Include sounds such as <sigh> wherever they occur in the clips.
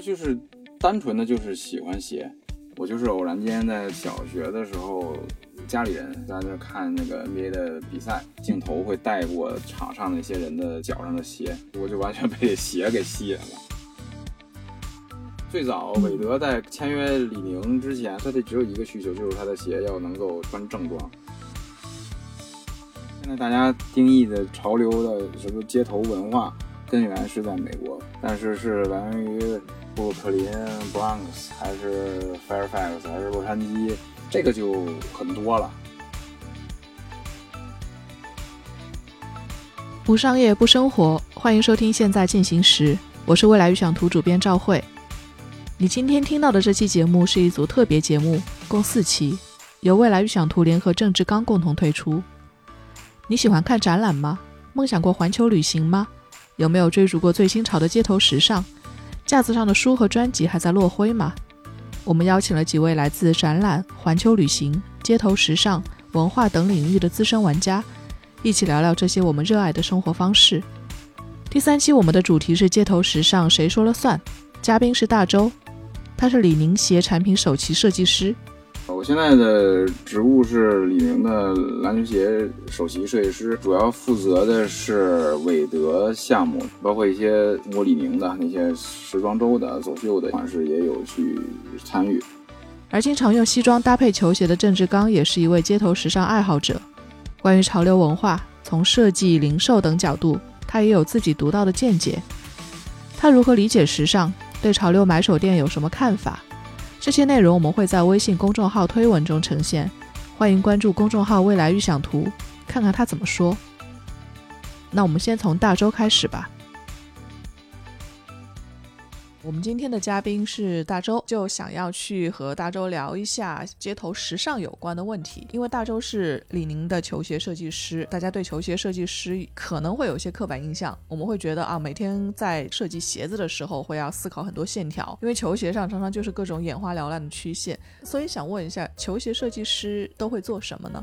就是单纯的就是喜欢鞋。我就是偶然间在小学的时候，家里人在那看那个 NBA 的比赛，镜头会带过场上那些人的脚上的鞋，我就完全被鞋给吸引了。最早韦德在签约李宁之前，他的只有一个需求，就是他的鞋要能够穿正装。现在大家定义的潮流的什么街头文化，根源是在美国，但是是来源于。布鲁克林、Bronx 还是 Fairfax 还是洛杉矶，这个就很多了。不商业不生活，欢迎收听《现在进行时》，我是未来预想图主编赵慧。你今天听到的这期节目是一组特别节目，共四期，由未来预想图联合郑志刚共同推出。你喜欢看展览吗？梦想过环球旅行吗？有没有追逐过最新潮的街头时尚？架子上的书和专辑还在落灰吗？我们邀请了几位来自展览、环球旅行、街头时尚、文化等领域的资深玩家，一起聊聊这些我们热爱的生活方式。第三期我们的主题是街头时尚谁说了算？嘉宾是大周，他是李宁鞋产品首席设计师。我现在的职务是李宁的篮球鞋首席设计师，主要负责的是韦德项目，包括一些中国李宁的那些时装周的走秀的款式也有去参与。而经常用西装搭配球鞋的郑志刚也是一位街头时尚爱好者。关于潮流文化，从设计、零售等角度，他也有自己独到的见解。他如何理解时尚？对潮流买手店有什么看法？这些内容我们会在微信公众号推文中呈现，欢迎关注公众号“未来预想图”，看看他怎么说。那我们先从大周开始吧。我们今天的嘉宾是大周，就想要去和大周聊一下街头时尚有关的问题。因为大周是李宁的球鞋设计师，大家对球鞋设计师可能会有一些刻板印象，我们会觉得啊，每天在设计鞋子的时候会要思考很多线条，因为球鞋上常常就是各种眼花缭乱的曲线。所以想问一下，球鞋设计师都会做什么呢？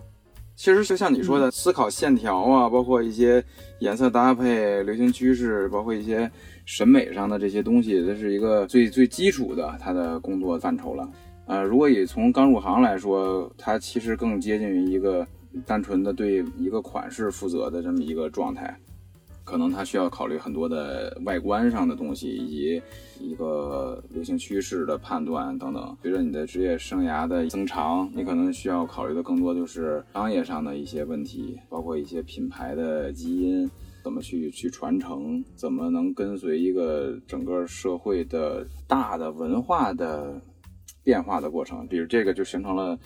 其实就像你说的，思考线条啊，包括一些颜色搭配、流行趋势，包括一些。审美上的这些东西，这是一个最最基础的他的工作范畴了。呃，如果以从刚入行来说，它其实更接近于一个单纯的对一个款式负责的这么一个状态。可能他需要考虑很多的外观上的东西，以及一个流行趋势的判断等等。随着你的职业生涯的增长，你可能需要考虑的更多就是商业上的一些问题，包括一些品牌的基因。怎么去去传承？怎么能跟随一个整个社会的大的文化的变化的过程？比如这个就形成了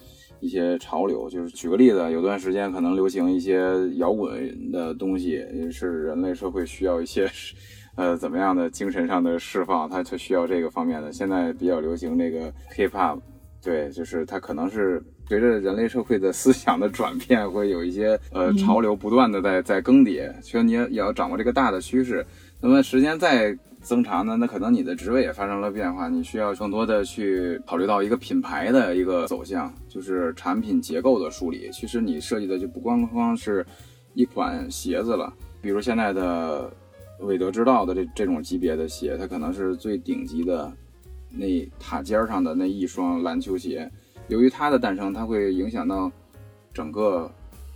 一些潮流。就是举个例子，有段时间可能流行一些摇滚的东西，是人类社会需要一些 <laughs> 呃怎么样的精神上的释放，它它需要这个方面的。现在比较流行这个 hip hop，对，就是它可能是。随着人类社会的思想的转变，会有一些呃潮流不断的在在更迭，所以你也要掌握这个大的趋势。那么时间再增长呢，那可能你的职位也发生了变化，你需要更多的去考虑到一个品牌的一个走向，就是产品结构的梳理。其实你设计的就不光光是一款鞋子了，比如现在的韦德之道的这这种级别的鞋，它可能是最顶级的那塔尖上的那一双篮球鞋。由于它的诞生，它会影响到整个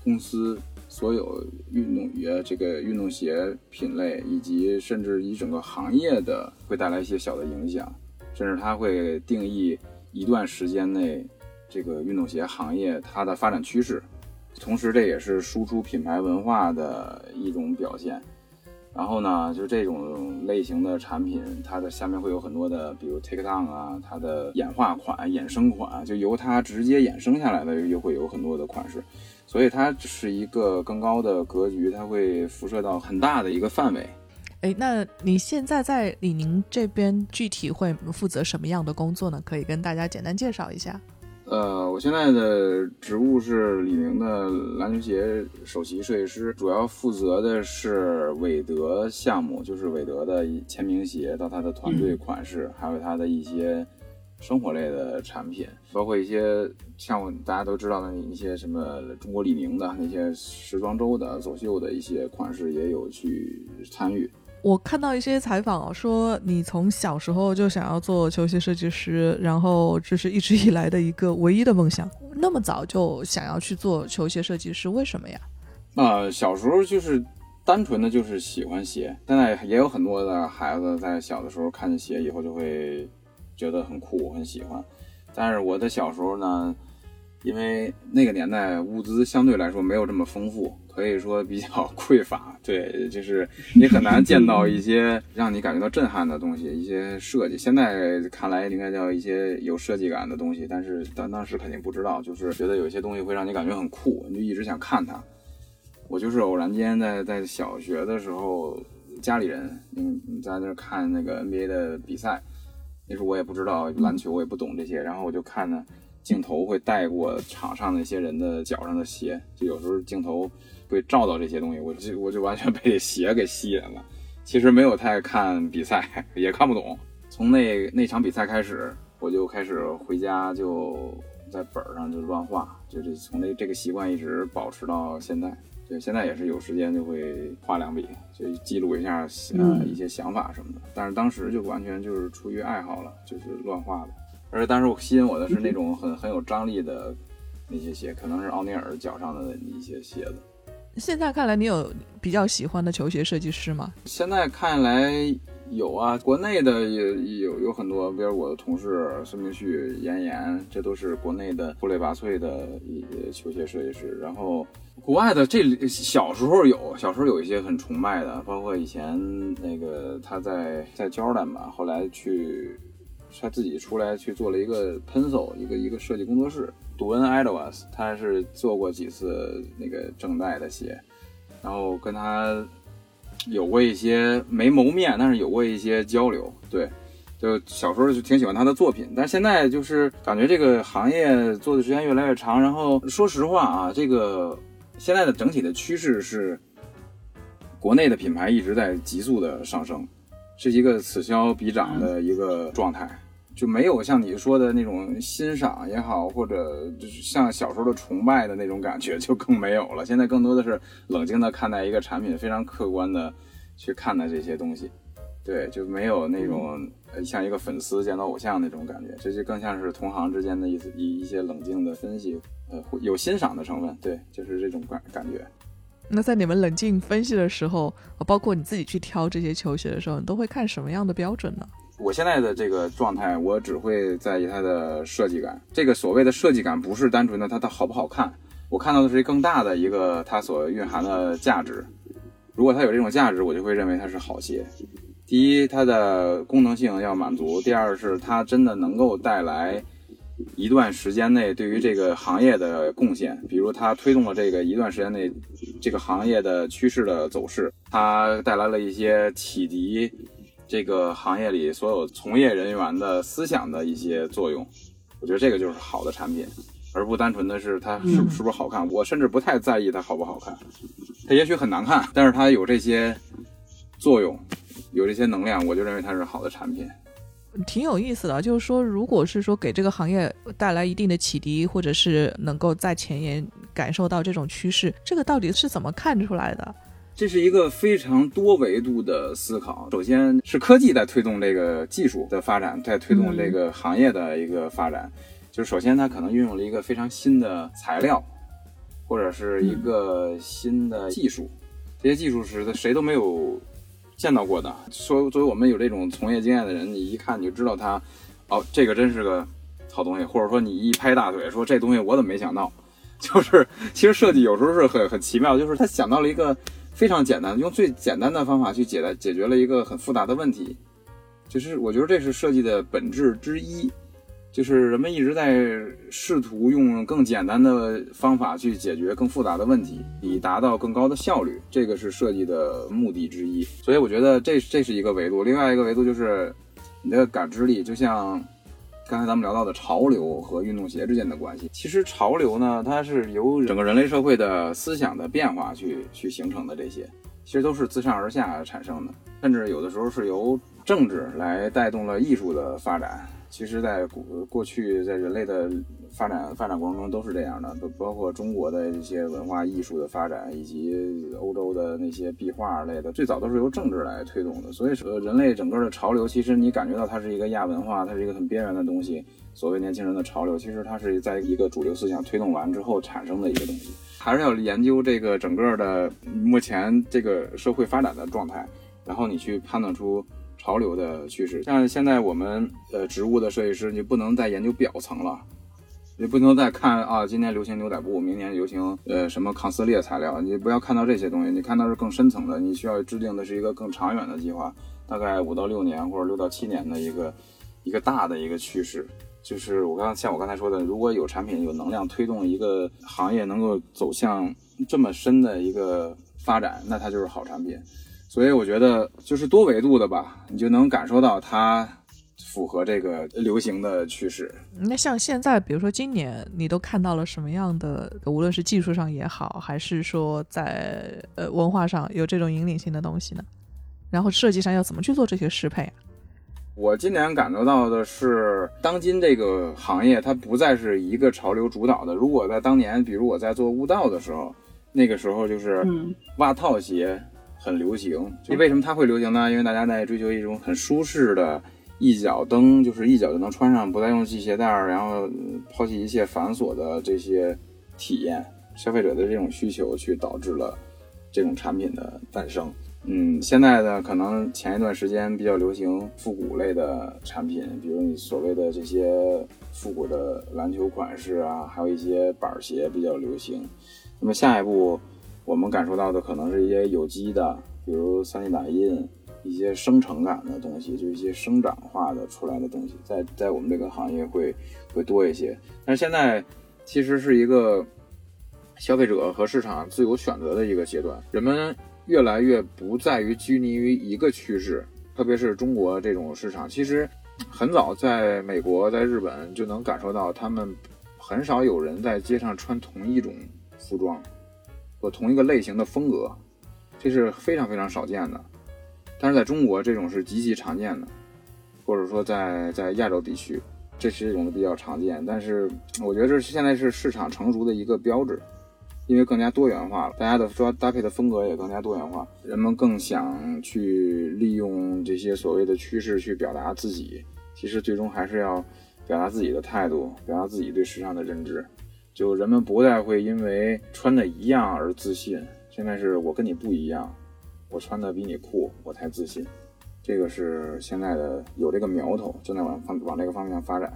公司所有运动员这个运动鞋品类，以及甚至一整个行业的会带来一些小的影响，甚至它会定义一段时间内这个运动鞋行业它的发展趋势，同时这也是输出品牌文化的一种表现。然后呢，就这种类型的产品，它的下面会有很多的，比如 take down 啊，它的演化款、衍生款，就由它直接衍生下来的，又会有很多的款式，所以它是一个更高的格局，它会辐射到很大的一个范围。哎，那你现在在李宁这边具体会负责什么样的工作呢？可以跟大家简单介绍一下。呃，我现在的职务是李宁的篮球鞋首席设计师，主要负责的是韦德项目，就是韦德的签名鞋到他的团队款式，还有他的一些生活类的产品，包括一些像大家都知道的一些什么中国李宁的那些时装周的走秀的一些款式也有去参与。我看到一些采访说你从小时候就想要做球鞋设计师，然后这是一直以来的一个唯一的梦想。那么早就想要去做球鞋设计师，为什么呀？呃，小时候就是单纯的就是喜欢鞋。现在也有很多的孩子在小的时候看见鞋以后就会觉得很酷，很喜欢。但是我的小时候呢，因为那个年代物资相对来说没有这么丰富。可以说比较 <laughs> 匮乏，对，就是你很难见到一些让你感觉到震撼的东西，一些设计。现在看来应该叫一些有设计感的东西，但是当当时肯定不知道，就是觉得有些东西会让你感觉很酷，你就一直想看它。我就是偶然间在在小学的时候，家里人嗯在那看那个 NBA 的比赛，那时候我也不知道篮球，我也不懂这些，然后我就看呢，镜头会带过场上那些人的脚上的鞋，就有时候镜头。会照到这些东西，我就我就完全被鞋给吸引了。其实没有太看比赛，也看不懂。从那那场比赛开始，我就开始回家就在本上就乱画，就是从那这个习惯一直保持到现在。对，现在也是有时间就会画两笔，就记录一下呃一些想法什么的。但是当时就完全就是出于爱好了，就是乱画的。而且当时我吸引我的是那种很很有张力的那些鞋，可能是奥尼尔脚上的一些鞋子。现在看来，你有比较喜欢的球鞋设计师吗？现在看来有啊，国内的也有有很多，比如我的同事孙明旭、严严，这都是国内的出类拔萃的一些球鞋设计师。然后国外的，这小时候有，小时候有一些很崇拜的，包括以前那个他在在 Jordan 吧，后来去他自己出来去做了一个 Pencil 一个一个设计工作室。杜恩·埃德瓦斯，他是做过几次那个正代的鞋，然后跟他有过一些没谋面，但是有过一些交流。对，就小时候就挺喜欢他的作品，但现在就是感觉这个行业做的时间越来越长。然后说实话啊，这个现在的整体的趋势是，国内的品牌一直在急速的上升，是一个此消彼长的一个状态。就没有像你说的那种欣赏也好，或者就是像小时候的崇拜的那种感觉，就更没有了。现在更多的是冷静的看待一个产品，非常客观的去看待这些东西。对，就没有那种像一个粉丝见到偶像那种感觉，这就更像是同行之间的一一一些冷静的分析，呃，有欣赏的成分。对，就是这种感感觉。那在你们冷静分析的时候，包括你自己去挑这些球鞋的时候，你都会看什么样的标准呢？我现在的这个状态，我只会在意它的设计感。这个所谓的设计感，不是单纯的它的好不好看，我看到的是更大的一个它所蕴含的价值。如果它有这种价值，我就会认为它是好鞋。第一，它的功能性要满足；第二，是它真的能够带来一段时间内对于这个行业的贡献。比如，它推动了这个一段时间内这个行业的趋势的走势，它带来了一些启迪。这个行业里所有从业人员的思想的一些作用，我觉得这个就是好的产品，而不单纯的是它是是不是好看。我甚至不太在意它好不好看，它也许很难看，但是它有这些作用，有这些能量，我就认为它是好的产品。挺有意思的，就是说，如果是说给这个行业带来一定的启迪，或者是能够在前沿感受到这种趋势，这个到底是怎么看出来的？这是一个非常多维度的思考。首先是科技在推动这个技术的发展，在推动这个行业的一个发展。就是首先它可能运用了一个非常新的材料，或者是一个新的技术。这些技术是谁都没有见到过的。说作为我们有这种从业经验的人，你一看你就知道它，哦，这个真是个好东西。或者说你一拍大腿说这东西我怎么没想到？<laughs> 就是其实设计有时候是很很奇妙，就是他想到了一个。非常简单，用最简单的方法去解答解决了一个很复杂的问题，就是我觉得这是设计的本质之一，就是人们一直在试图用更简单的方法去解决更复杂的问题，以达到更高的效率，这个是设计的目的之一。所以我觉得这这是一个维度，另外一个维度就是你的感知力，就像。刚才咱们聊到的潮流和运动鞋之间的关系，其实潮流呢，它是由整个人类社会的思想的变化去去形成的，这些其实都是自上而下产生的，甚至有的时候是由政治来带动了艺术的发展，其实，在过过去，在人类的发展发展过程中都是这样的，包包括中国的一些文化艺术的发展，以及欧洲的那些壁画类的，最早都是由政治来推动的。所以说，人类整个的潮流，其实你感觉到它是一个亚文化，它是一个很边缘的东西。所谓年轻人的潮流，其实它是在一个主流思想推动完之后产生的一个东西。还是要研究这个整个的目前这个社会发展的状态，然后你去判断出。潮流的趋势，像现在我们呃植物的设计师，你不能再研究表层了，你不能再看啊，今年流行牛仔布，明年流行呃什么抗撕裂材料，你不要看到这些东西，你看到是更深层的，你需要制定的是一个更长远的计划，大概五到六年或者六到七年的一个一个大的一个趋势，就是我刚像我刚才说的，如果有产品有能量推动一个行业能够走向这么深的一个发展，那它就是好产品。所以我觉得就是多维度的吧，你就能感受到它符合这个流行的趋势。那像现在，比如说今年，你都看到了什么样的？无论是技术上也好，还是说在呃文化上有这种引领性的东西呢？然后设计上要怎么去做这些适配？我今年感受到的是，当今这个行业它不再是一个潮流主导的。如果在当年，比如我在做悟道的时候，那个时候就是袜套鞋。很流行，就为什么它会流行呢？因为大家在追求一种很舒适的，一脚蹬就是一脚就能穿上，不再用系鞋带儿，然后抛弃一切繁琐的这些体验。消费者的这种需求，去导致了这种产品的诞生。嗯，现在呢，可能前一段时间比较流行复古类的产品，比如你所谓的这些复古的篮球款式啊，还有一些板鞋比较流行。那么下一步。我们感受到的可能是一些有机的，比如 3D 打印，一些生成感的东西，就一些生长化的出来的东西，在在我们这个行业会会多一些。但是现在其实是一个消费者和市场自由选择的一个阶段，人们越来越不在于拘泥于一个趋势，特别是中国这种市场，其实很早在美国、在日本就能感受到，他们很少有人在街上穿同一种服装或。同一个类型的风格，这是非常非常少见的。但是在中国，这种是极其常见的，或者说在在亚洲地区，这是一种比较常见。但是我觉得这是现在是市场成熟的一个标志，因为更加多元化了，大家的说搭配的风格也更加多元化，人们更想去利用这些所谓的趋势去表达自己。其实最终还是要表达自己的态度，表达自己对时尚的认知。就人们不再会因为穿的一样而自信，现在是我跟你不一样，我穿的比你酷，我才自信。这个是现在的有这个苗头，正在往方往这个方向发展。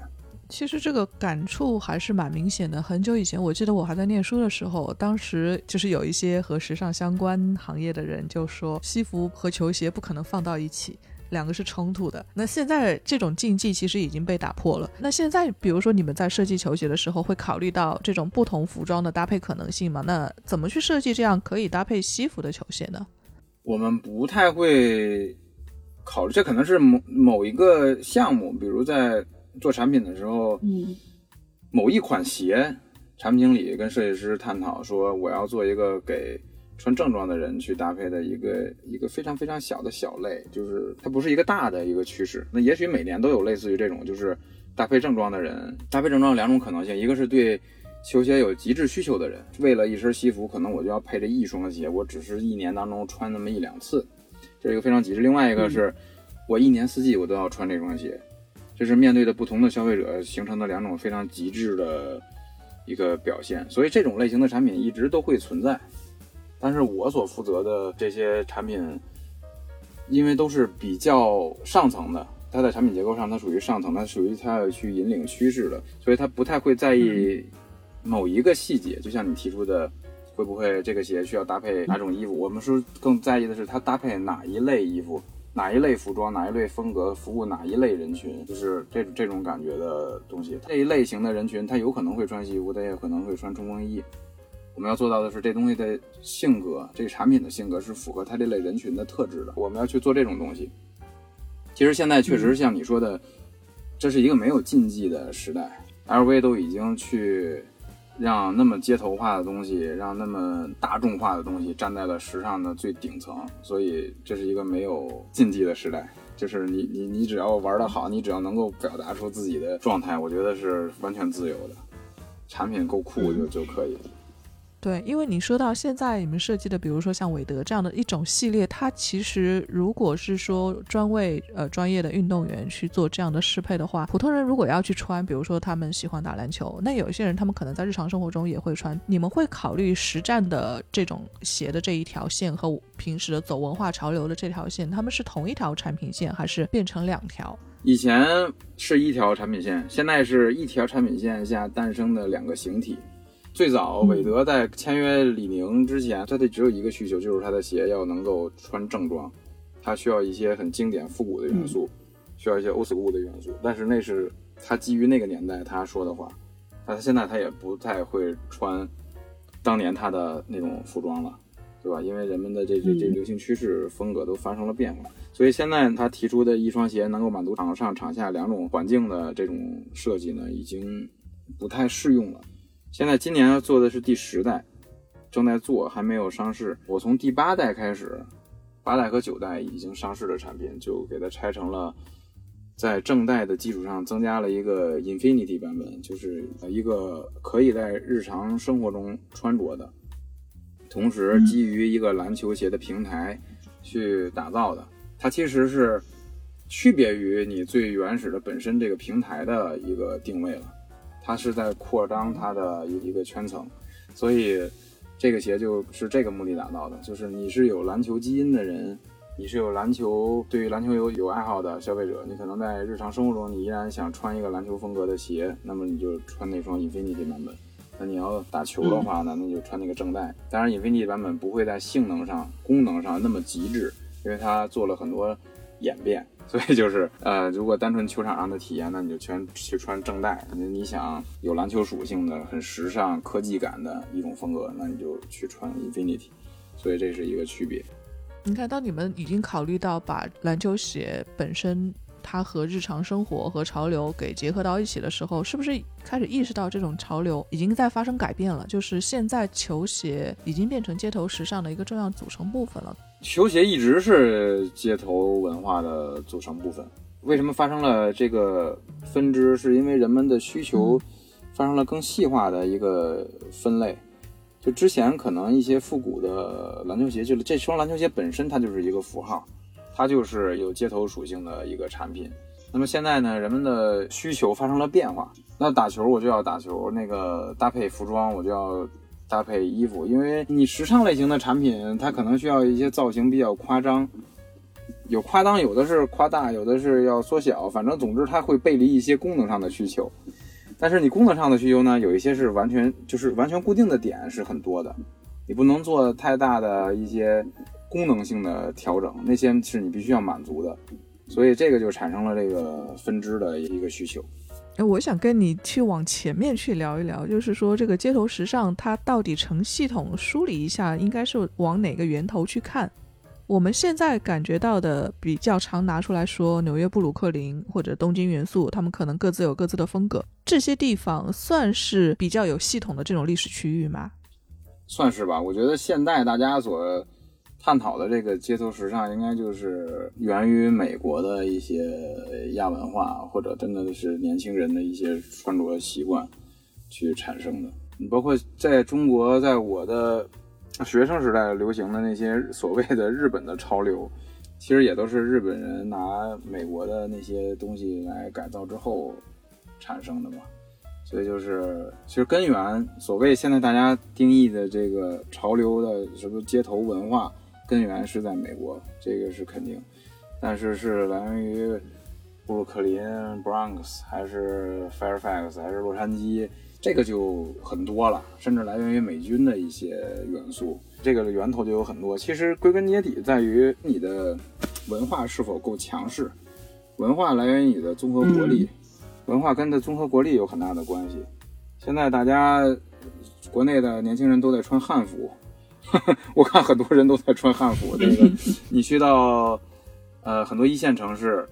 其实这个感触还是蛮明显的。很久以前，我记得我还在念书的时候，当时就是有一些和时尚相关行业的人就说，西服和球鞋不可能放到一起。两个是冲突的。那现在这种禁忌其实已经被打破了。那现在，比如说你们在设计球鞋的时候，会考虑到这种不同服装的搭配可能性吗？那怎么去设计这样可以搭配西服的球鞋呢？我们不太会考虑，这可能是某某一个项目，比如在做产品的时候，嗯，某一款鞋，产品经理跟设计师探讨说，我要做一个给。穿正装的人去搭配的一个一个非常非常小的小类，就是它不是一个大的一个趋势。那也许每年都有类似于这种，就是搭配正装的人搭配正装有两种可能性，一个是对球鞋有极致需求的人，为了一身西服，可能我就要配这一双鞋，我只是一年当中穿那么一两次，这是一个非常极致。另外一个是我一年四季我都要穿这双鞋，这是面对的不同的消费者形成的两种非常极致的一个表现。所以这种类型的产品一直都会存在。但是我所负责的这些产品，因为都是比较上层的，它在产品结构上它属于上层，它属于它要去引领趋势的，所以它不太会在意某一个细节。就像你提出的，会不会这个鞋需要搭配哪种衣服？我们是更在意的是它搭配哪一类衣服、哪一类服装、哪一类风格，服务哪一类人群，就是这这种感觉的东西。这一类型的人群，他有可能会穿西服，他也可能会穿冲锋衣。我们要做到的是，这东西的性格，这个产品的性格是符合它这类人群的特质的。我们要去做这种东西。其实现在确实像你说的，这是一个没有禁忌的时代，LV 都已经去让那么街头化的东西，让那么大众化的东西站在了时尚的最顶层，所以这是一个没有禁忌的时代。就是你你你只要玩得好，你只要能够表达出自己的状态，我觉得是完全自由的，产品够酷就就可以了。对，因为你说到现在你们设计的，比如说像韦德这样的一种系列，它其实如果是说专为呃专业的运动员去做这样的适配的话，普通人如果要去穿，比如说他们喜欢打篮球，那有一些人他们可能在日常生活中也会穿。你们会考虑实战的这种鞋的这一条线和平时的走文化潮流的这条线，他们是同一条产品线，还是变成两条？以前是一条产品线，现在是一条产品线下诞生的两个形体。最早，韦德在签约李宁之前，他的只有一个需求，就是他的鞋要能够穿正装，他需要一些很经典复古的元素，需要一些 old school 的元素。但是那是他基于那个年代他说的话，他现在他也不太会穿当年他的那种服装了，对吧？因为人们的这这这流行趋势风格都发生了变化，所以现在他提出的一双鞋能够满足场上场下两种环境的这种设计呢，已经不太适用了。现在今年要做的是第十代，正在做，还没有上市。我从第八代开始，八代和九代已经上市的产品，就给它拆成了，在正代的基础上增加了一个 Infinity 版本，就是一个可以在日常生活中穿着的，同时基于一个篮球鞋的平台去打造的。它其实是区别于你最原始的本身这个平台的一个定位了。它是在扩张它的一一个圈层，所以这个鞋就是这个目的打造的。就是你是有篮球基因的人，你是有篮球对于篮球有有爱好的消费者，你可能在日常生活中你依然想穿一个篮球风格的鞋，那么你就穿那双 Infinity 版本。那你要打球的话呢，那就穿那个正代。当然，Infinity 版本不会在性能上、功能上那么极致，因为它做了很多演变。所以就是，呃，如果单纯球场上的体验，那你就全去穿正代；你你想有篮球属性的、很时尚、科技感的一种风格，那你就去穿 Infinity。所以这是一个区别。你看，当你们已经考虑到把篮球鞋本身它和日常生活和潮流给结合到一起的时候，是不是开始意识到这种潮流已经在发生改变了？就是现在球鞋已经变成街头时尚的一个重要组成部分了。球鞋一直是街头文化的组成部分。为什么发生了这个分支？是因为人们的需求发生了更细化的一个分类。就之前可能一些复古的篮球鞋，就是这双篮球鞋本身它就是一个符号，它就是有街头属性的一个产品。那么现在呢，人们的需求发生了变化。那打球我就要打球，那个搭配服装我就要。搭配衣服，因为你时尚类型的产品，它可能需要一些造型比较夸张，有夸张，有的是夸大，有的是要缩小，反正总之它会背离一些功能上的需求。但是你功能上的需求呢，有一些是完全就是完全固定的点是很多的，你不能做太大的一些功能性的调整，那些是你必须要满足的，所以这个就产生了这个分支的一个需求。哎，我想跟你去往前面去聊一聊，就是说这个街头时尚它到底成系统梳理一下，应该是往哪个源头去看？我们现在感觉到的比较常拿出来说，纽约布鲁克林或者东京元素，他们可能各自有各自的风格，这些地方算是比较有系统的这种历史区域吗？算是吧，我觉得现代大家所。探讨的这个街头时尚，应该就是源于美国的一些亚文化，或者真的是年轻人的一些穿着习惯去产生的。你包括在中国，在我的学生时代流行的那些所谓的日本的潮流，其实也都是日本人拿美国的那些东西来改造之后产生的嘛。所以就是，其实根源，所谓现在大家定义的这个潮流的什么街头文化。根源是在美国，这个是肯定，但是是来源于布鲁克林 （Bronx） 还是 Fairfax 还是洛杉矶，这个就很多了，甚至来源于美军的一些元素，这个源头就有很多。其实归根结底在于你的文化是否够强势，文化来源于你的综合国力，文化跟的综合国力有很大的关系。现在大家国内的年轻人都在穿汉服。<laughs> 我看很多人都在穿汉服。这个，你去到呃很多一线城市，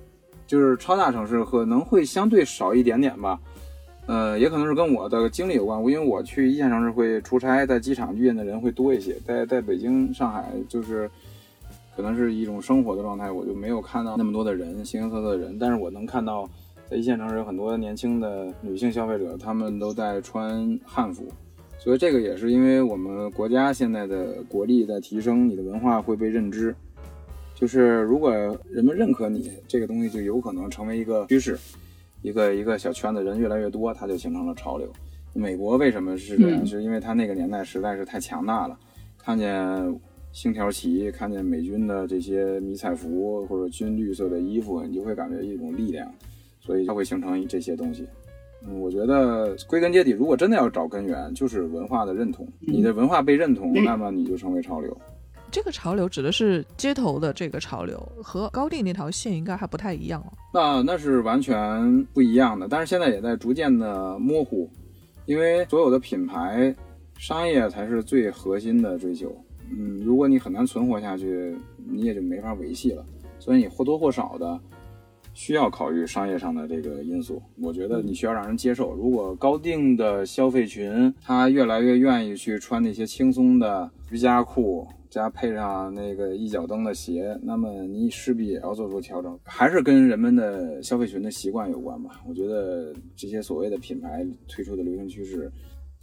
就是超大城市，可能会相对少一点点吧。呃，也可能是跟我的经历有关。因为我去一线城市会出差，在机场遇见的人会多一些。在在北京、上海，就是可能是一种生活的状态，我就没有看到那么多的人，形形色色的人。但是我能看到，在一线城市有很多年轻的女性消费者，她们都在穿汉服。所以这个也是因为我们国家现在的国力在提升，你的文化会被认知。就是如果人们认可你这个东西，就有可能成为一个趋势，一个一个小圈子人越来越多，它就形成了潮流。美国为什么是这样？是因为它那个年代实在是太强大了，看见星条旗，看见美军的这些迷彩服或者军绿色的衣服，你就会感觉一种力量，所以它会形成这些东西。嗯，我觉得归根结底，如果真的要找根源，就是文化的认同。你的文化被认同，那么你就成为潮流。这个潮流指的是街头的这个潮流，和高定那条线应该还不太一样哦。那那是完全不一样的，但是现在也在逐渐的模糊，因为所有的品牌商业才是最核心的追求。嗯，如果你很难存活下去，你也就没法维系了。所以你或多或少的。需要考虑商业上的这个因素，我觉得你需要让人接受。如果高定的消费群他越来越愿意去穿那些轻松的瑜伽裤，加配上那个一脚蹬的鞋，那么你势必也要做出调整，还是跟人们的消费群的习惯有关吧。我觉得这些所谓的品牌推出的流行趋势。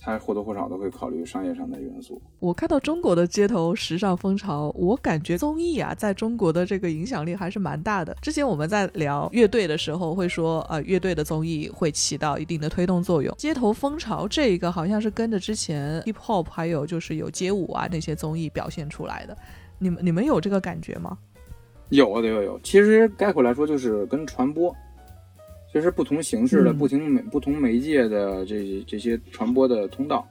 它或多或少都会考虑商业上的元素。我看到中国的街头时尚风潮，我感觉综艺啊，在中国的这个影响力还是蛮大的。之前我们在聊乐队的时候，会说呃，乐队的综艺会起到一定的推动作用。街头风潮这个好像是跟着之前 hip hop 还有就是有街舞啊那些综艺表现出来的。你们你们有这个感觉吗？有有有，其实概括来说就是跟传播。这是不同形式的、不同媒、不同媒介的这这些传播的通道。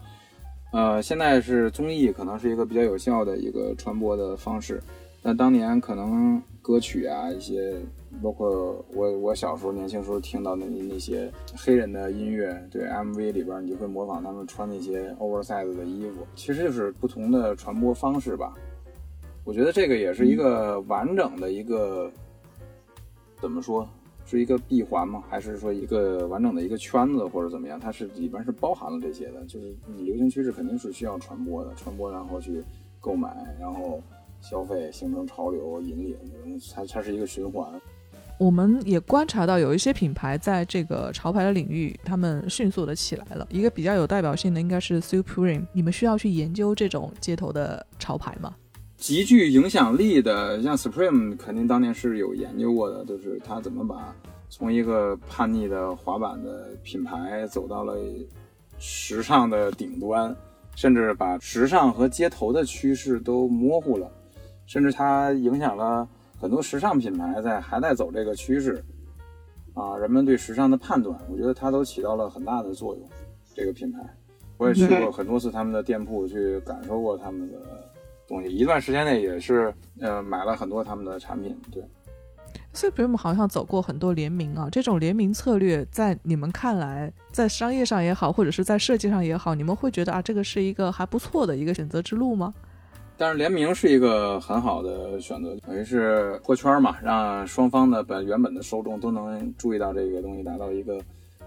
呃，现在是综艺可能是一个比较有效的一个传播的方式。那当年可能歌曲啊，一些包括我我小时候年轻时候听到的那些黑人的音乐，对 MV 里边你就会模仿他们穿那些 oversize 的衣服，其实就是不同的传播方式吧。我觉得这个也是一个完整的一个怎么说？是一个闭环吗？还是说一个完整的一个圈子，或者怎么样？它是里边是包含了这些的。就是你流行趋势肯定是需要传播的，传播然后去购买，然后消费，形成潮流引领，它它是一个循环。我们也观察到有一些品牌在这个潮牌的领域，他们迅速的起来了。一个比较有代表性的应该是 Supreme。你们需要去研究这种街头的潮牌吗？极具影响力的，像 Supreme，肯定当年是有研究过的，就是他怎么把从一个叛逆的滑板的品牌走到了时尚的顶端，甚至把时尚和街头的趋势都模糊了，甚至它影响了很多时尚品牌在还在走这个趋势啊，人们对时尚的判断，我觉得它都起到了很大的作用。这个品牌，我也去过很多次他们的店铺，去感受过他们的。东西一段时间内也是，呃，买了很多他们的产品。对，Supreme 好像走过很多联名啊，这种联名策略在你们看来，在商业上也好，或者是在设计上也好，你们会觉得啊，这个是一个还不错的一个选择之路吗？但是联名是一个很好的选择，等于是破圈嘛，让双方的本原本的受众都能注意到这个东西，达到一个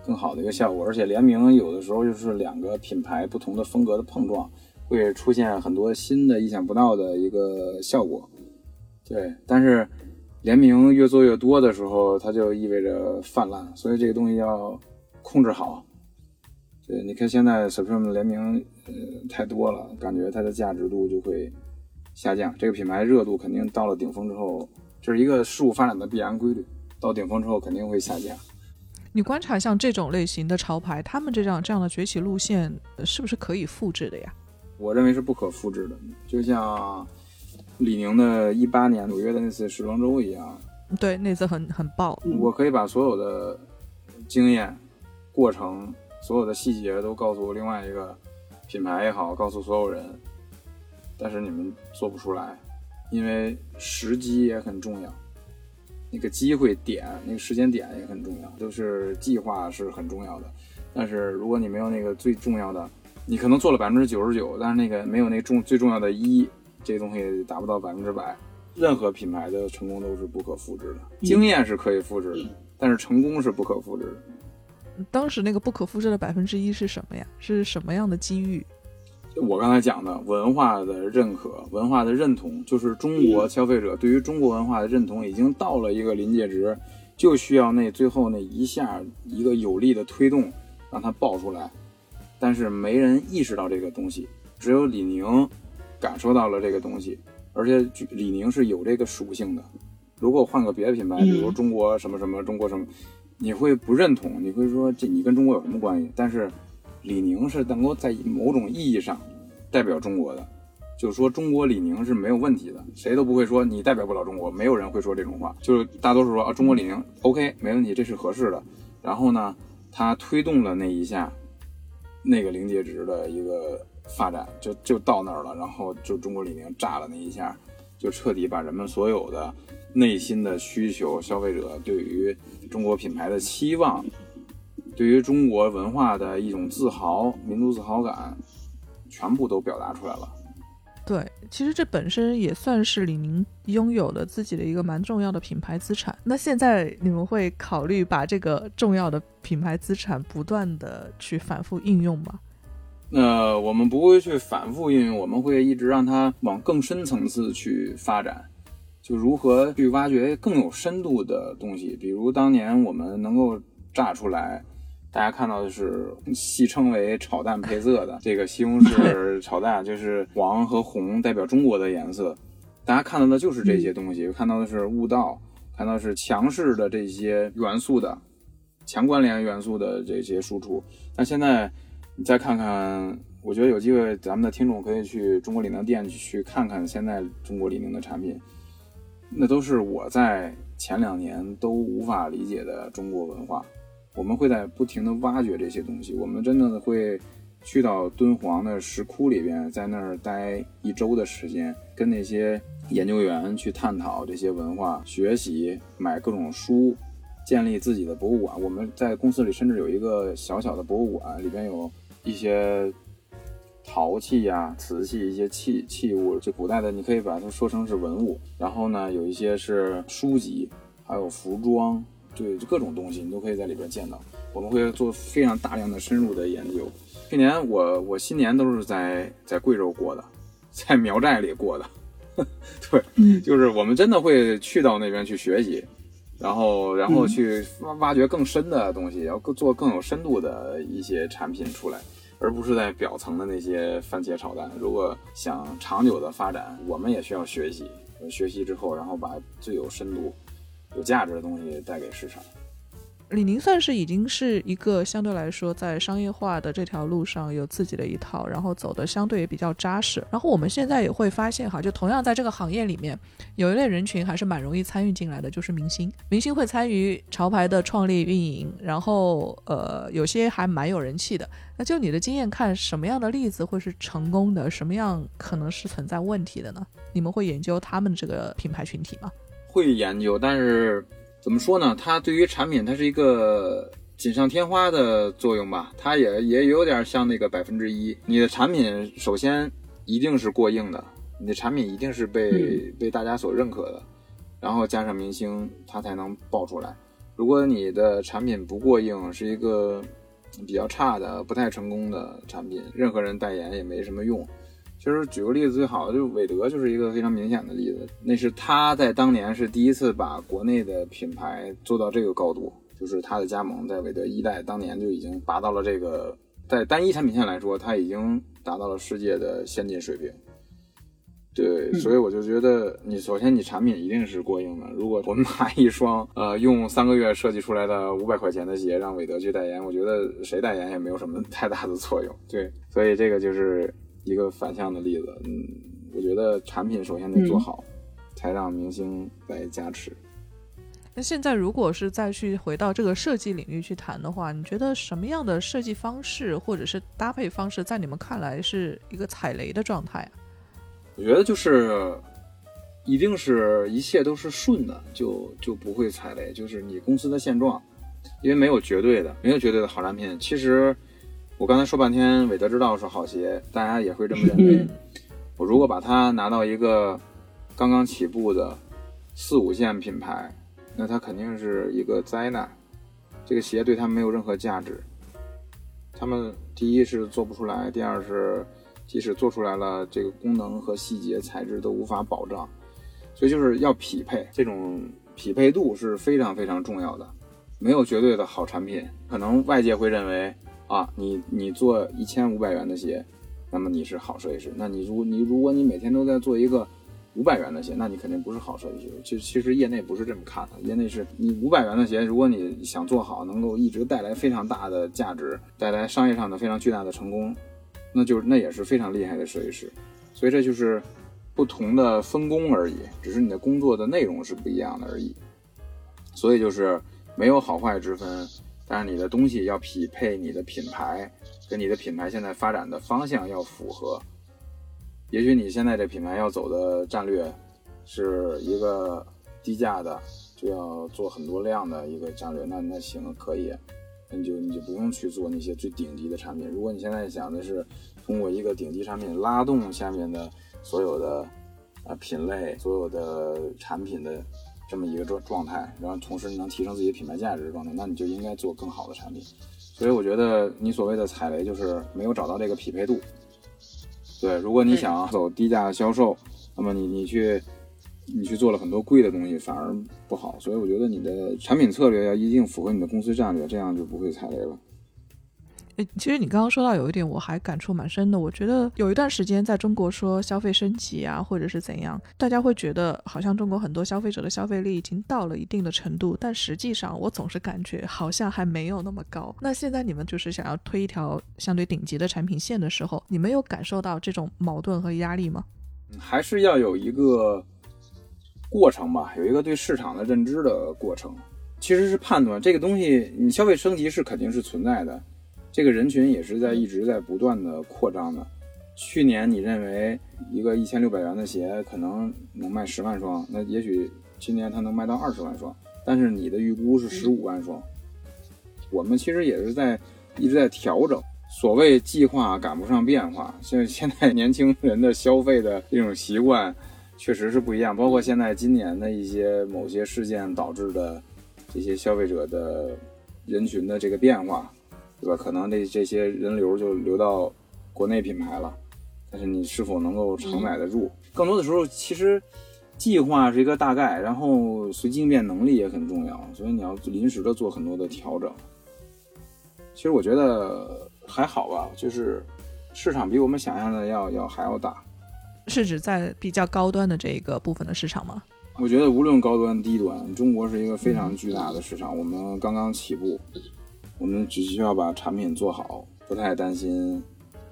更好的一个效果。而且联名有的时候就是两个品牌不同的风格的碰撞。会出现很多新的、意想不到的一个效果，对。但是联名越做越多的时候，它就意味着泛滥，所以这个东西要控制好。对，你看现在 Supreme 联名呃太多了，感觉它的价值度就会下降。这个品牌热度肯定到了顶峰之后，这是一个事物发展的必然规律，到顶峰之后肯定会下降。你观察像这种类型的潮牌，他们这样这样的崛起路线是不是可以复制的呀？我认为是不可复制的，就像李宁的一八年纽约的那次时装周一样。对，那次很很爆。我可以把所有的经验、过程、所有的细节都告诉另外一个品牌也好，告诉所有人，但是你们做不出来，因为时机也很重要，那个机会点、那个时间点也很重要，就是计划是很重要的。但是如果你没有那个最重要的，你可能做了百分之九十九，但是那个没有那重最重要的一，这个东西达不到百分之百。任何品牌的成功都是不可复制的，经验是可以复制的，但是成功是不可复制的。当时那个不可复制的百分之一是什么呀？是什么样的机遇？我刚才讲的文化的认可、文化的认同，就是中国消费者对于中国文化的认同已经到了一个临界值，就需要那最后那一下一个有力的推动，让它爆出来。但是没人意识到这个东西，只有李宁感受到了这个东西，而且李宁是有这个属性的。如果换个别的品牌，比如中国什么什么中国什么，你会不认同，你会说这你跟中国有什么关系？但是。李宁是能够在某种意义上代表中国的，就是说中国李宁是没有问题的，谁都不会说你代表不了中国，没有人会说这种话，就是大多数说啊中国李宁 OK 没问题，这是合适的。然后呢，他推动了那一下，那个临界值的一个发展就就到那儿了，然后就中国李宁炸了那一下，就彻底把人们所有的内心的需求，消费者对于中国品牌的期望。对于中国文化的一种自豪、民族自豪感，全部都表达出来了。其实这本身也算是李宁拥有的自己的一个蛮重要的品牌资产。那现在你们会考虑把这个重要的品牌资产不断的去反复应用吗？呃，我们不会去反复应用，我们会一直让它往更深层次去发展，就如何去挖掘更有深度的东西，比如当年我们能够炸出来。大家看到的是戏称为炒蛋配色的这个西红柿 <laughs> 炒蛋，就是黄和红代表中国的颜色。大家看到的就是这些东西，看到的是悟道，看到是强势的这些元素的强关联元素的这些输出。那现在你再看看，我觉得有机会咱们的听众可以去中国李宁店去看看现在中国李宁的产品，那都是我在前两年都无法理解的中国文化。我们会在不停的挖掘这些东西，我们真的会去到敦煌的石窟里边，在那儿待一周的时间，跟那些研究员去探讨这些文化，学习，买各种书，建立自己的博物馆。我们在公司里甚至有一个小小的博物馆，里边有一些陶器呀、瓷器、一些器器物，就古代的，你可以把它说成是文物。然后呢，有一些是书籍，还有服装。对，就各种东西你都可以在里边见到。我们会做非常大量的深入的研究。去年我我新年都是在在贵州过的，在苗寨里过的。<laughs> 对，就是我们真的会去到那边去学习，然后然后去挖挖掘更深的东西，要做更有深度的一些产品出来，而不是在表层的那些番茄炒蛋。如果想长久的发展，我们也需要学习。学习之后，然后把最有深度。有价值的东西带给市场。李宁算是已经是一个相对来说在商业化的这条路上有自己的一套，然后走的相对也比较扎实。然后我们现在也会发现哈，就同样在这个行业里面，有一类人群还是蛮容易参与进来的，就是明星。明星会参与潮牌的创立运营，然后呃，有些还蛮有人气的。那就你的经验看，什么样的例子会是成功的，什么样可能是存在问题的呢？你们会研究他们这个品牌群体吗？会研究，但是怎么说呢？它对于产品，它是一个锦上添花的作用吧。它也也有点像那个百分之一。你的产品首先一定是过硬的，你的产品一定是被被大家所认可的，然后加上明星，它才能爆出来。如果你的产品不过硬，是一个比较差的、不太成功的产品，任何人代言也没什么用。其实举个例子，最好的就是韦德，就是一个非常明显的例子。那是他在当年是第一次把国内的品牌做到这个高度，就是他的加盟在韦德一代当年就已经达到了这个，在单一产品线来说，他已经达到了世界的先进水平。对，所以我就觉得，你首先你产品一定是过硬的。如果我们 <laughs> 拿一双呃用三个月设计出来的五百块钱的鞋让韦德去代言，我觉得谁代言也没有什么太大的作用。对，所以这个就是。一个反向的例子，嗯，我觉得产品首先得做好，才让明星来加持。那现在如果是再去回到这个设计领域去谈的话，你觉得什么样的设计方式或者是搭配方式，在你们看来是一个踩雷的状态啊？我觉得就是一定是一切都是顺的，就就不会踩雷。就是你公司的现状，因为没有绝对的，没有绝对的好产品。其实。我刚才说半天，韦德之道是好鞋，大家也会这么认为。我如果把它拿到一个刚刚起步的四五线品牌，那它肯定是一个灾难。这个鞋对他们没有任何价值。他们第一是做不出来，第二是即使做出来了，这个功能和细节材质都无法保障，所以就是要匹配，这种匹配度是非常非常重要的。没有绝对的好产品，可能外界会认为啊，你你做一千五百元的鞋，那么你是好设计师。那你如你如果你每天都在做一个五百元的鞋，那你肯定不是好设计师。其其实业内不是这么看的，业内是你五百元的鞋，如果你想做好，能够一直带来非常大的价值，带来商业上的非常巨大的成功，那就那也是非常厉害的设计师。所以这就是不同的分工而已，只是你的工作的内容是不一样的而已。所以就是没有好坏之分，但是你的东西要匹配你的品牌，跟你的品牌现在发展的方向要符合。也许你现在这品牌要走的战略是一个低价的，就要做很多量的一个战略，那那行可以，那你就你就不用去做那些最顶级的产品。如果你现在想的是通过一个顶级产品拉动下面的所有的啊品类、所有的产品的这么一个状状态，然后同时能提升自己品牌价值的状态，那你就应该做更好的产品。所以我觉得你所谓的踩雷就是没有找到这个匹配度。对，如果你想走低价销售，那么你你去你去做了很多贵的东西，反而不好。所以我觉得你的产品策略要一定符合你的公司战略，这样就不会踩雷了。其实你刚刚说到有一点，我还感触蛮深的。我觉得有一段时间在中国说消费升级啊，或者是怎样，大家会觉得好像中国很多消费者的消费力已经到了一定的程度，但实际上我总是感觉好像还没有那么高。那现在你们就是想要推一条相对顶级的产品线的时候，你们有感受到这种矛盾和压力吗？还是要有一个过程吧，有一个对市场的认知的过程。其实是判断这个东西，你消费升级是肯定是存在的。这个人群也是在一直在不断的扩张的。去年你认为一个一千六百元的鞋可能能卖十万双，那也许今年它能卖到二十万双，但是你的预估是十五万双。我们其实也是在一直在调整。所谓计划赶不上变化，像现在年轻人的消费的这种习惯确实是不一样，包括现在今年的一些某些事件导致的这些消费者的人群的这个变化。对吧？可能这这些人流就流到国内品牌了，但是你是否能够承载得住？更多的时候，其实计划是一个大概，然后随机应变能力也很重要，所以你要临时的做很多的调整。其实我觉得还好吧，就是市场比我们想象的要要还要大。是指在比较高端的这一个部分的市场吗？我觉得无论高端低端，中国是一个非常巨大的市场，我们刚刚起步。我们只需要把产品做好，不太担心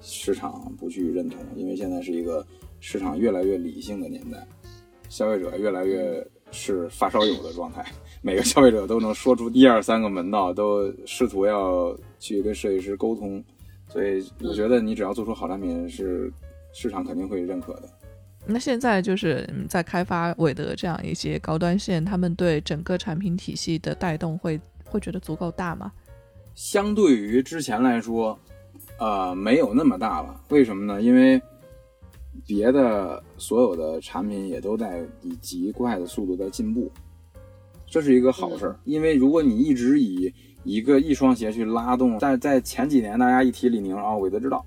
市场不去认同，因为现在是一个市场越来越理性的年代，消费者越来越是发烧友的状态，每个消费者都能说出一二三个门道，都试图要去跟设计师沟通，所以我觉得你只要做出好产品，是市场肯定会认可的。那现在就是在开发韦德这样一些高端线，他们对整个产品体系的带动会会觉得足够大吗？相对于之前来说，呃，没有那么大了。为什么呢？因为别的所有的产品也都在以极快的速度在进步，这是一个好事儿。因为如果你一直以一个一双鞋去拉动，在在前几年大家一提李宁啊，韦德之道，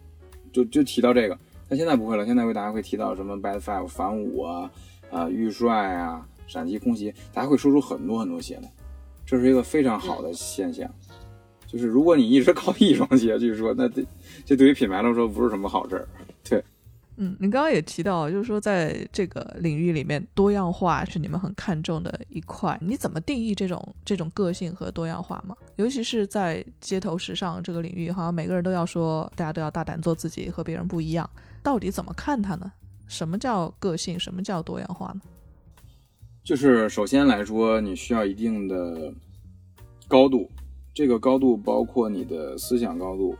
就就提到这个。但现在不会了，现在为大家会提到什么 Bad Five 反五啊，啊预帅啊，闪击空袭，大家会说出很多很多鞋来，这是一个非常好的现象。就是如果你一直靠一双鞋去说，那这这对于品牌来说不是什么好事儿。对，嗯，你刚刚也提到，就是说在这个领域里面，多样化是你们很看重的一块。你怎么定义这种这种个性和多样化吗？尤其是在街头时尚这个领域，好像每个人都要说，大家都要大胆做自己，和别人不一样。到底怎么看它呢？什么叫个性？什么叫多样化呢？就是首先来说，你需要一定的高度。这个高度包括你的思想高度，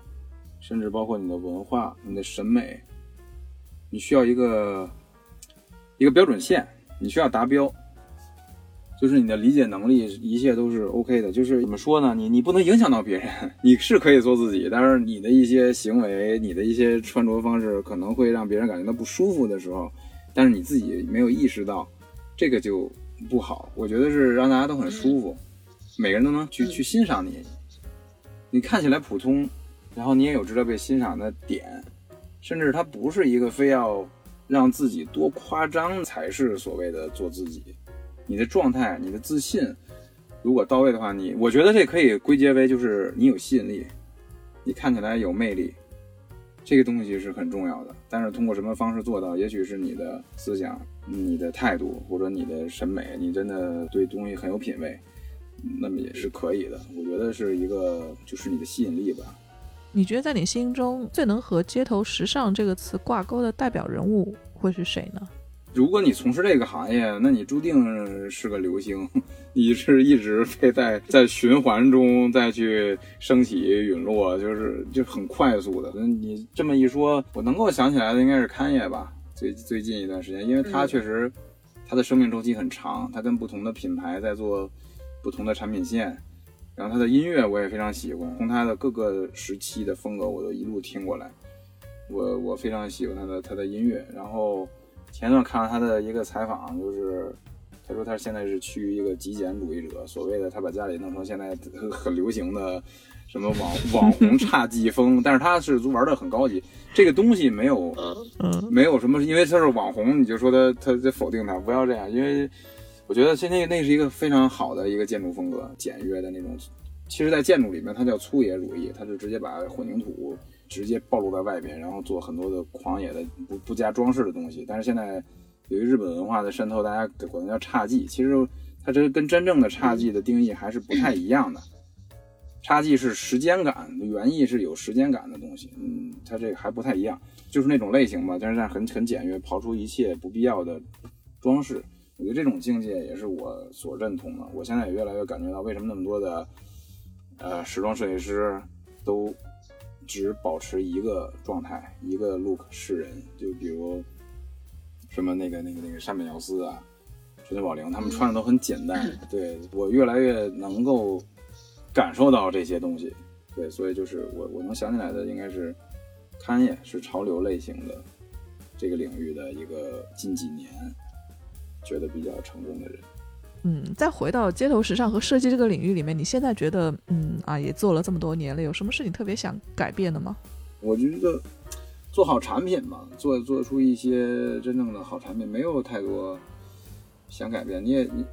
甚至包括你的文化、你的审美。你需要一个一个标准线，你需要达标，就是你的理解能力，一切都是 OK 的。就是怎么说呢？你你不能影响到别人，你是可以做自己，但是你的一些行为、你的一些穿着方式可能会让别人感觉到不舒服的时候，但是你自己没有意识到，这个就不好。我觉得是让大家都很舒服。每个人都能去去欣赏你，你看起来普通，然后你也有值得被欣赏的点，甚至它不是一个非要让自己多夸张才是所谓的做自己。你的状态、你的自信，如果到位的话，你我觉得这可以归结为就是你有吸引力，你看起来有魅力，这个东西是很重要的。但是通过什么方式做到，也许是你的思想、你的态度或者你的审美，你真的对东西很有品味，那么也是可以的。我觉得是一个就是你的吸引力吧。你觉得在你心中最能和“街头时尚”这个词挂钩的代表人物会是谁呢？如果你从事这个行业，那你注定是个流星，你是一直被在在循环中再去升起陨落，就是就很快速的。你这么一说，我能够想起来的应该是勘业吧，最最近一段时间，因为他确实他的生命周期很长，他跟不同的品牌在做不同的产品线，然后他的音乐我也非常喜欢，从他的各个时期的风格我都一路听过来，我我非常喜欢他的他的音乐，然后。前段看了他的一个采访，就是他说他现在是趋于一个极简主义者，所谓的他把家里弄成现在很流行的什么网网红侘寂风，<laughs> 但是他是玩的很高级，这个东西没有，没有什么，因为他是网红，你就说他他在否定他，不要这样，因为我觉得现在那是一个非常好的一个建筑风格，简约的那种，其实，在建筑里面它叫粗野主义，它是直接把混凝土。直接暴露在外边，然后做很多的狂野的不不加装饰的东西。但是现在由于日本文化的渗透，大家管它叫侘寂。其实它这跟真正的侘寂的定义还是不太一样的。侘寂是时间感，原意是有时间感的东西。嗯，它这个还不太一样，就是那种类型吧。但是很很简约，刨出一切不必要的装饰。我觉得这种境界也是我所认同的。我现在也越来越感觉到，为什么那么多的呃时装设计师都。只保持一个状态，一个 look 示人，就比如什么那个那个那个山本耀司啊，川久保玲，他们穿的都很简单。<laughs> 对我越来越能够感受到这些东西，对，所以就是我我能想起来的应该是勘业是潮流类型的这个领域的一个近几年觉得比较成功的人。嗯，再回到街头时尚和设计这个领域里面，你现在觉得，嗯啊，也做了这么多年了，有什么事你特别想改变的吗？我觉得做好产品嘛，做做出一些真正的好产品，没有太多想改变。你也你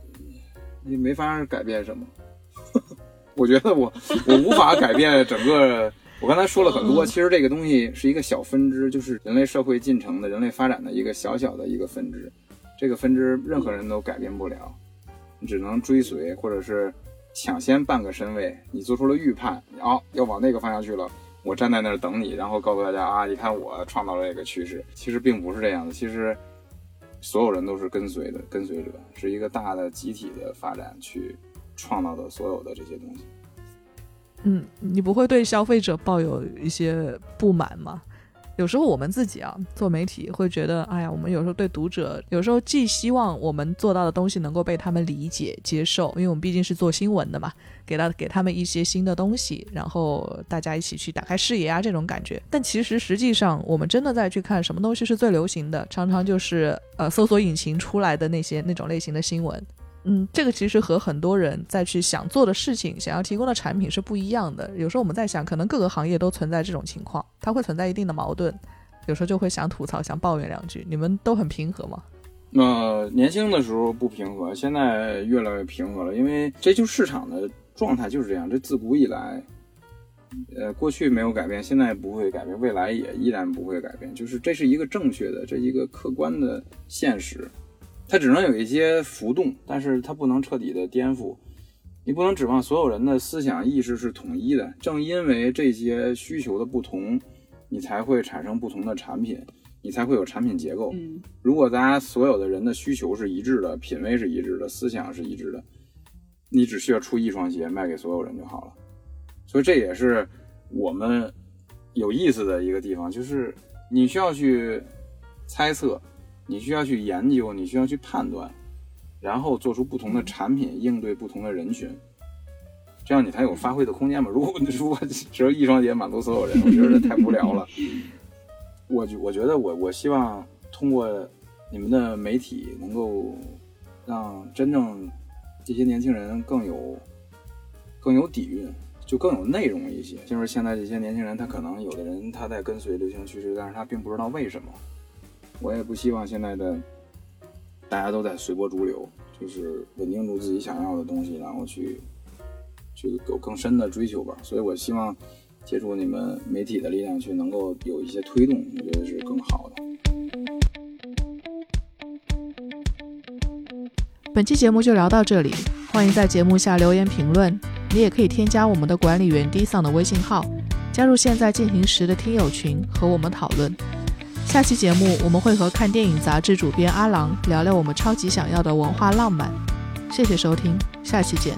你没法改变什么。<laughs> 我觉得我我无法改变整个。我刚才说了很多，其实这个东西是一个小分支，就是人类社会进程的人类发展的一个小小的一个分支。这个分支任何人都改变不了。你只能追随，或者是抢先半个身位。你做出了预判，哦，要往那个方向去了，我站在那儿等你，然后告诉大家啊，你看我创造了这个趋势。其实并不是这样的，其实所有人都是跟随的跟随者，是一个大的集体的发展去创造的所有的这些东西。嗯，你不会对消费者抱有一些不满吗？有时候我们自己啊做媒体会觉得，哎呀，我们有时候对读者，有时候既希望我们做到的东西能够被他们理解接受，因为我们毕竟是做新闻的嘛，给到给他们一些新的东西，然后大家一起去打开视野啊这种感觉。但其实实际上，我们真的在去看什么东西是最流行的，常常就是呃搜索引擎出来的那些那种类型的新闻。嗯，这个其实和很多人在去想做的事情、想要提供的产品是不一样的。有时候我们在想，可能各个行业都存在这种情况，它会存在一定的矛盾。有时候就会想吐槽、想抱怨两句。你们都很平和吗？呃，年轻的时候不平和，现在越来越平和了。因为这就市场的状态就是这样。这自古以来，呃，过去没有改变，现在不会改变，未来也依然不会改变。就是这是一个正确的，这一个客观的现实。它只能有一些浮动，但是它不能彻底的颠覆。你不能指望所有人的思想意识是统一的。正因为这些需求的不同，你才会产生不同的产品，你才会有产品结构。如果大家所有的人的需求是一致的，品味是一致的，思想是一致的，你只需要出一双鞋卖给所有人就好了。所以这也是我们有意思的一个地方，就是你需要去猜测。你需要去研究，你需要去判断，然后做出不同的产品应对不同的人群，这样你才有发挥的空间嘛。如果如果只有一双鞋满足所有人，我觉得这太无聊了。<laughs> 我我觉得我我希望通过你们的媒体，能够让真正这些年轻人更有更有底蕴，就更有内容一些。就是现在这些年轻人，他可能有的人他在跟随流行趋势，但是他并不知道为什么。我也不希望现在的大家都在随波逐流，就是稳定住自己想要的东西，然后去去有更深的追求吧。所以我希望借助你们媒体的力量，去能够有一些推动，我觉得是更好的。本期节目就聊到这里，欢迎在节目下留言评论。你也可以添加我们的管理员 D 桑的微信号，加入现在进行时的听友群和我们讨论。下期节目我们会和看电影杂志主编阿郎聊聊我们超级想要的文化浪漫。谢谢收听，下期见。